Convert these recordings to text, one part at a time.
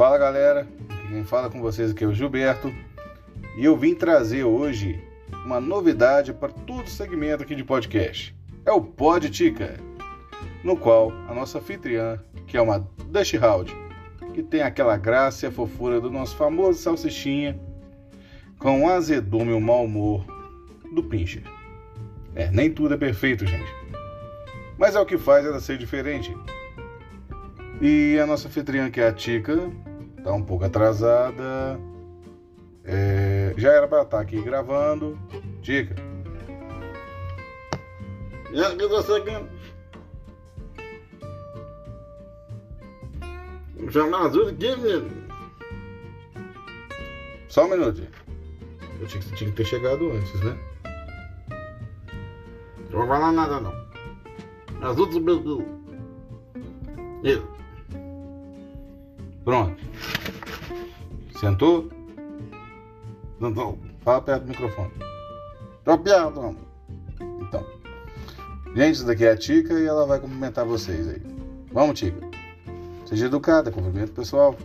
Fala galera, quem fala com vocês aqui é o Gilberto e eu vim trazer hoje uma novidade para todo segmento aqui de podcast. É o Pod Tica, no qual a nossa anfitriã, que é uma Dutch Hound, que tem aquela graça e a fofura do nosso famoso salsichinha, com o azedume e o mau humor do Pincher. É, nem tudo é perfeito, gente. Mas é o que faz ela ser diferente. E a nossa anfitriã, que é a Tica, tá um pouco atrasada. É, já era para estar aqui gravando. Tica. Já que você chamar azul aqui, menino. Só um minuto. Eu tinha, tinha que ter chegado antes, né? Não vou falar nada não. Do Brasil. Isso. Pronto. Sentou? Não, Fala perto do microfone. Perto. Então. Gente, isso daqui é a Tica e ela vai cumprimentar vocês aí. Vamos, Tica. Seja educada, cumprimento pessoal.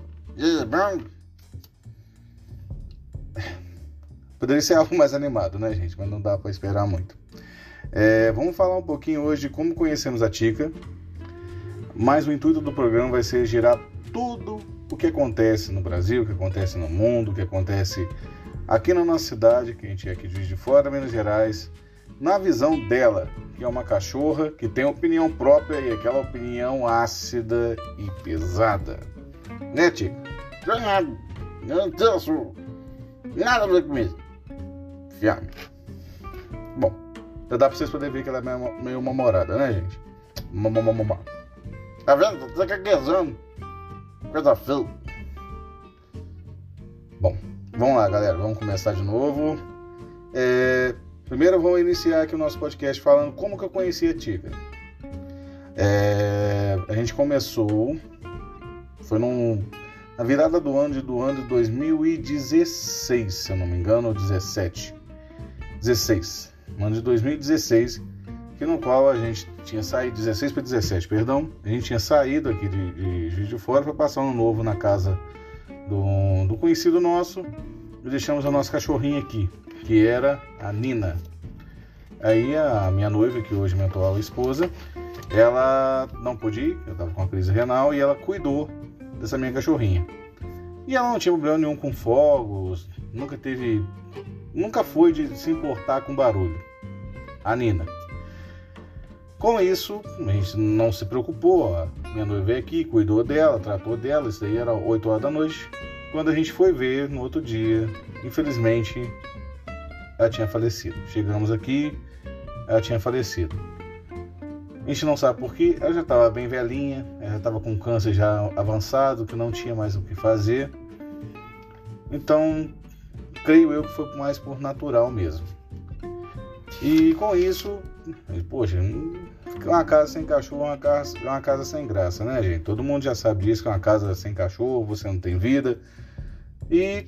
Poderia ser algo mais animado, né, gente? Mas não dá para esperar muito. É, vamos falar um pouquinho hoje de como conhecemos a Tica. Mas o intuito do programa vai ser girar tudo o que acontece no Brasil, o que acontece no mundo, o que acontece aqui na nossa cidade, que a gente é aqui de de Fora, Minas Gerais, na visão dela, que é uma cachorra que tem opinião própria e aquela opinião ácida e pesada. Né, Tica? Nada, não tenho nada a ver com isso. Fiame. Bom, já dá pra vocês poderem ver que ela é meio, meio mamorada, né, gente? Mamamamamá. Tá vendo? Tá caguejando. Coisa feia. Bom, vamos lá, galera. Vamos começar de novo. É, primeiro, vamos iniciar aqui o nosso podcast falando como que eu conheci a Tica. É, a gente começou, foi num, na virada do ano de, do ano de 2016, se eu não me engano, ou 17. 16. No ano de 2016 que no qual a gente tinha saído, 16 para 17, perdão, a gente tinha saído aqui de, de Juiz de Fora para passar um novo na casa do, do conhecido nosso e deixamos a nossa cachorrinha aqui, que era a Nina. Aí a minha noiva, que hoje é minha atual esposa, ela não pôde ir, eu estava com uma crise renal, e ela cuidou dessa minha cachorrinha. E ela não tinha problema nenhum com fogos, nunca teve. Nunca foi de se importar com barulho. A Nina. Com isso, a gente não se preocupou. A minha noiva veio aqui, cuidou dela, tratou dela. Isso aí era 8 horas da noite. Quando a gente foi ver no outro dia, infelizmente, ela tinha falecido. Chegamos aqui, ela tinha falecido. A gente não sabe porquê, ela já estava bem velhinha, ela já estava com câncer já avançado, que não tinha mais o que fazer. Então, creio eu que foi mais por natural mesmo. E com isso, poxa, uma casa sem cachorro é uma casa, é uma casa sem graça, né, gente? Todo mundo já sabe disso, que uma casa sem cachorro, você não tem vida. E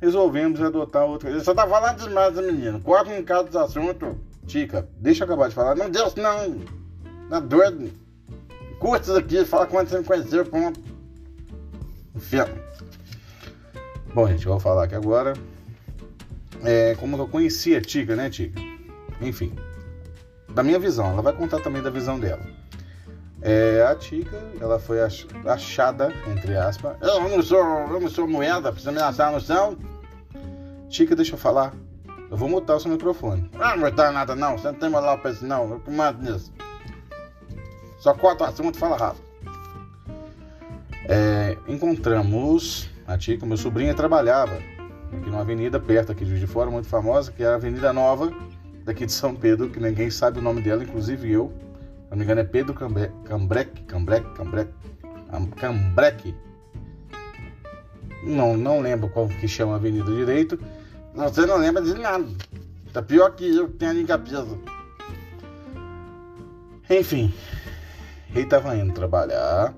resolvemos adotar outra. Você só tá falando demais, menino. Corta um caso dos assuntos. Tica, deixa eu acabar de falar. Não, Deus, não. Tá doido. Curta isso aqui, fala quando você me conheceu, ponto. Inferno. Bom, gente, eu vou falar aqui agora. É, como eu conheci a Tica, né, Tica? Enfim, da minha visão, ela vai contar também da visão dela. É, a Tica, ela foi achada, entre aspas. Eu não sou, eu não sou moeda, precisa me lançar no chão. Tica, deixa eu falar. Eu vou mutar o seu microfone. Ah, não mutar nada não, você não tem lá pra isso não, eu comando nisso. Só corta o assunto e fala rápido. É, encontramos a Tica, meu sobrinho trabalhava aqui numa avenida perto aqui de de Fora, muito famosa, que é a Avenida Nova, daqui de São Pedro, que ninguém sabe o nome dela, inclusive eu. Se não me engano é Pedro Cambrec, Cambrec, Cambrec, Cambrec. Não, não lembro qual que chama a avenida direito. Você não lembra de nada. Tá pior que eu que tenho ali em cabeça. Enfim, ele estava indo trabalhar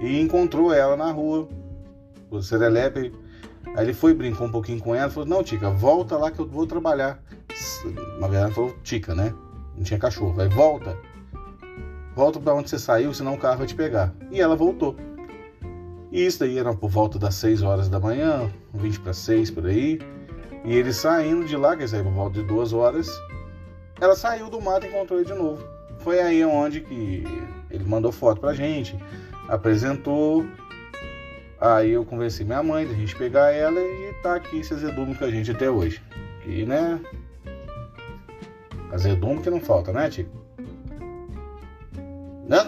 e encontrou ela na rua. O Serelepe. Aí ele foi, brincou um pouquinho com ela, falou: Não, Tica, volta lá que eu vou trabalhar. Na verdade, falou Tica, né? Não tinha cachorro. Aí volta. Volta para onde você saiu, senão o carro vai te pegar. E ela voltou. E isso daí era por volta das 6 horas da manhã, 20 para 6 por aí. E ele saindo de lá, que saiu por volta de 2 horas, ela saiu do mato e encontrou ele de novo. Foi aí onde que ele mandou foto pra gente, apresentou. Aí eu convenci minha mãe da gente pegar ela e tá aqui se azedando com a gente até hoje. Que, né? Azedume que não falta, né, Tico? Não.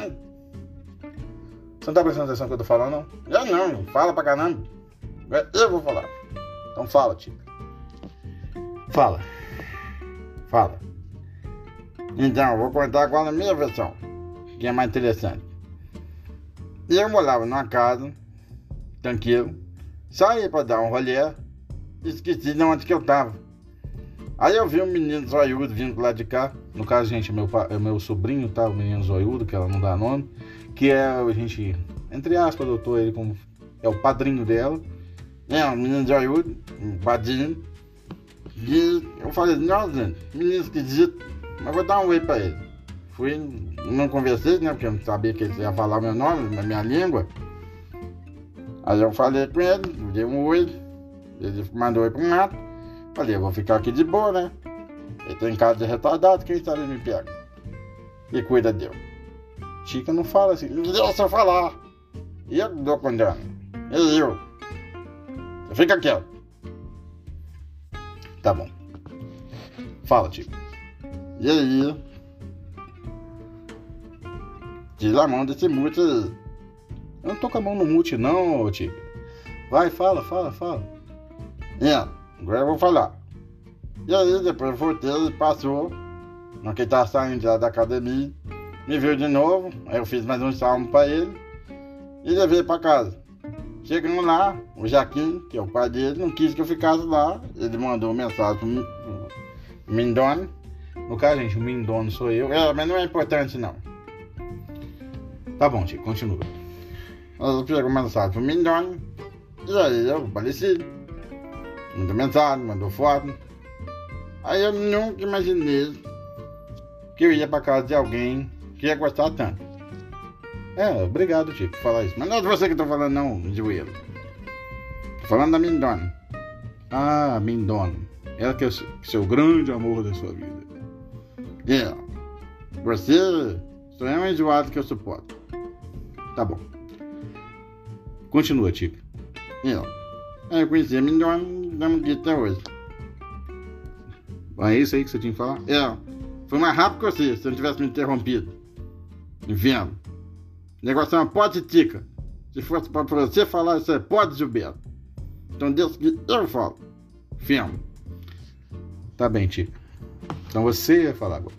Você não tá prestando atenção no que eu tô falando, não? Eu não, fala pra caramba. Eu vou falar. Então fala, Tico. Fala. Fala. Então, vou contar agora a minha versão, que é mais interessante. Eu morava numa casa, tranquilo, saí para dar um rolê, esqueci de onde que eu tava. Aí eu vi um menino zoiudo vindo do lado de cá. No caso, gente, meu, é meu sobrinho, tá? O menino zoiudo, que ela não dá nome. Que é, a gente, entre aspas, adotou ele como. É o padrinho dela. É, um menino zoiudo, um padrinho. E eu falei, nossa, gente, menino esquisito, mas vou dar um oi pra ele. Fui, não conversei, né? Porque eu não sabia que ele ia falar o meu nome, a minha língua. Aí eu falei com ele, dei um oi. Ele mandou ir pro mato. Falei, eu vou ficar aqui de boa, né? Ele tem cara de retardado, quem sabe me pega. E cuida dele. Chica não fala assim, deixa eu falar. E eu dou condena. E eu. Você fica quieto. Tá bom. Fala, Chico. E aí? Tira a mão desse mute aí. Eu não tô com a mão no mute, não, Chico. Vai, fala, fala, fala. É. Agora eu vou falar. E aí, depois voltei, ele passou, no que tava saindo já da academia, me viu de novo, aí eu fiz mais um salmo para ele e levei para casa. Chegando lá, o Jaquim, que é o pai dele, não quis que eu ficasse lá, ele mandou mensagem pro Mindone. No caso, gente, o Mindone sou eu, é, mas não é importante não. Tá bom, tio, continua. Eu pegou mensagem pro Mindone, e aí eu apareci mandou mensagem, mandou foto. Aí eu nunca imaginei que eu ia pra casa de alguém que ia gostar tanto. É, obrigado, Tico, por falar isso. Mas não é de você que eu tô falando, não, joelho. Tô falando da Mindona. Ah, Mindona. Ela que é o seu grande amor da sua vida. É. Você só é um enjoado que eu suporto. Tá bom. Continua, Tico. É. conheci a Mindona damos dia até hoje. É isso aí que você tinha que falar? É. Foi mais rápido que você, se eu não tivesse me interrompido. Inferno. O negócio é uma pode tica. Se fosse para você falar, isso é pode, Gilberto. Então, Deus que eu falo. Inferno. Tá bem, Tica. Então você ia falar agora.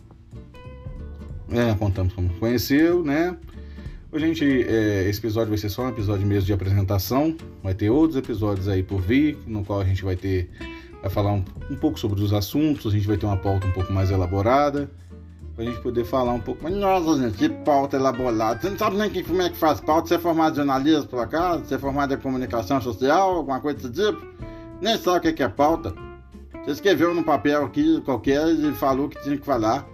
É, contamos como conheceu, né? Gente, é, esse episódio vai ser só um episódio mesmo de apresentação. Vai ter outros episódios aí por vir, no qual a gente vai ter. Vai falar um, um pouco sobre os assuntos, a gente vai ter uma pauta um pouco mais elaborada. Pra gente poder falar um pouco. Nossa, gente, que pauta elaborada. Você não sabe nem que, como é que faz pauta. Você é formado em jornalismo, por acaso? Você é formado em comunicação social, alguma coisa desse tipo? Nem sabe o que é pauta. Você escreveu num papel aqui qualquer e falou que tinha que falar.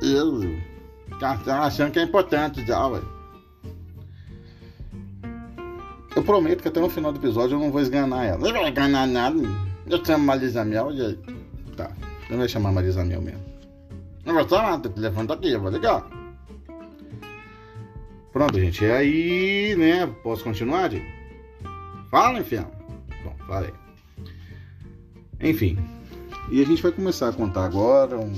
Eu, achando que é importante já, ué. Eu prometo que até no final do episódio eu não vou esganar ela. Não vai esganar nada. Eu chamo Marisa Mel e aí. Tá. Eu vou chamar Marisa Mel mesmo. Não vai chamar, o telefone aqui, eu vou ligar. Pronto, gente. E aí, né? Posso continuar, gente? Fala, enfim. Bom, falei. Enfim. E a gente vai começar a contar agora um.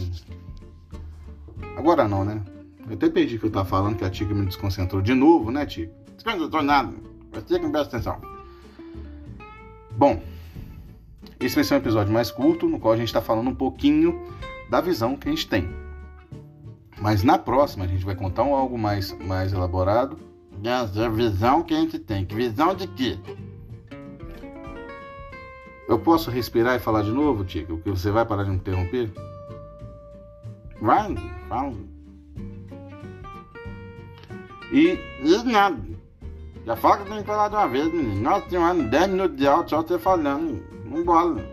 Agora não, né? Eu até perdi o que eu tava falando, que a Tica me desconcentrou de novo, né, Tica? Desconcentrou nada. Presta atenção. Bom, esse vai ser um episódio mais curto, no qual a gente está falando um pouquinho da visão que a gente tem. Mas na próxima a gente vai contar um algo mais, mais elaborado. Essa visão que a gente tem. Que visão de quê? Eu posso respirar e falar de novo, Tico? Que você vai parar de me interromper? Vai, fala. E, e nada. Já tem que falar de uma vez, menino. Nossa senhora, 10 minutos de áudio só você falando. Vambora.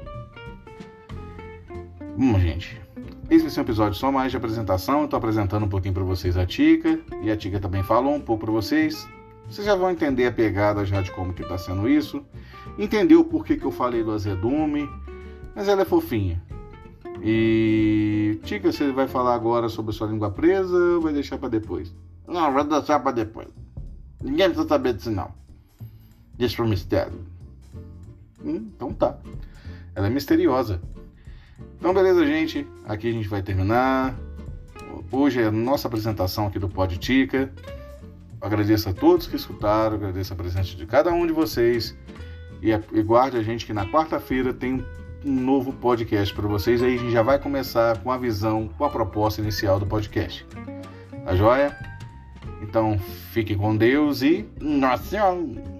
Bom, gente. Esse vai ser um episódio só mais de apresentação. Tô apresentando um pouquinho para vocês a Tica. E a Tica também falou um pouco para vocês. Vocês já vão entender a pegada já de como que tá sendo isso. Entendeu por que, que eu falei do azedume. Mas ela é fofinha. E Tica, você vai falar agora sobre sua língua presa ou vai deixar para depois? Não, vou deixar para depois. Ninguém precisa saber disso não. Deixa pro mistério. Hum, então tá. Ela é misteriosa. Então beleza, gente. Aqui a gente vai terminar. Hoje é a nossa apresentação aqui do Pod Tica. Agradeço a todos que escutaram, agradeço a presença de cada um de vocês. E, e guarde a gente que na quarta-feira tem um novo podcast para vocês. Aí a gente já vai começar com a visão, com a proposta inicial do podcast. Tá joia? Então fique com Deus e. Nossa Senhora!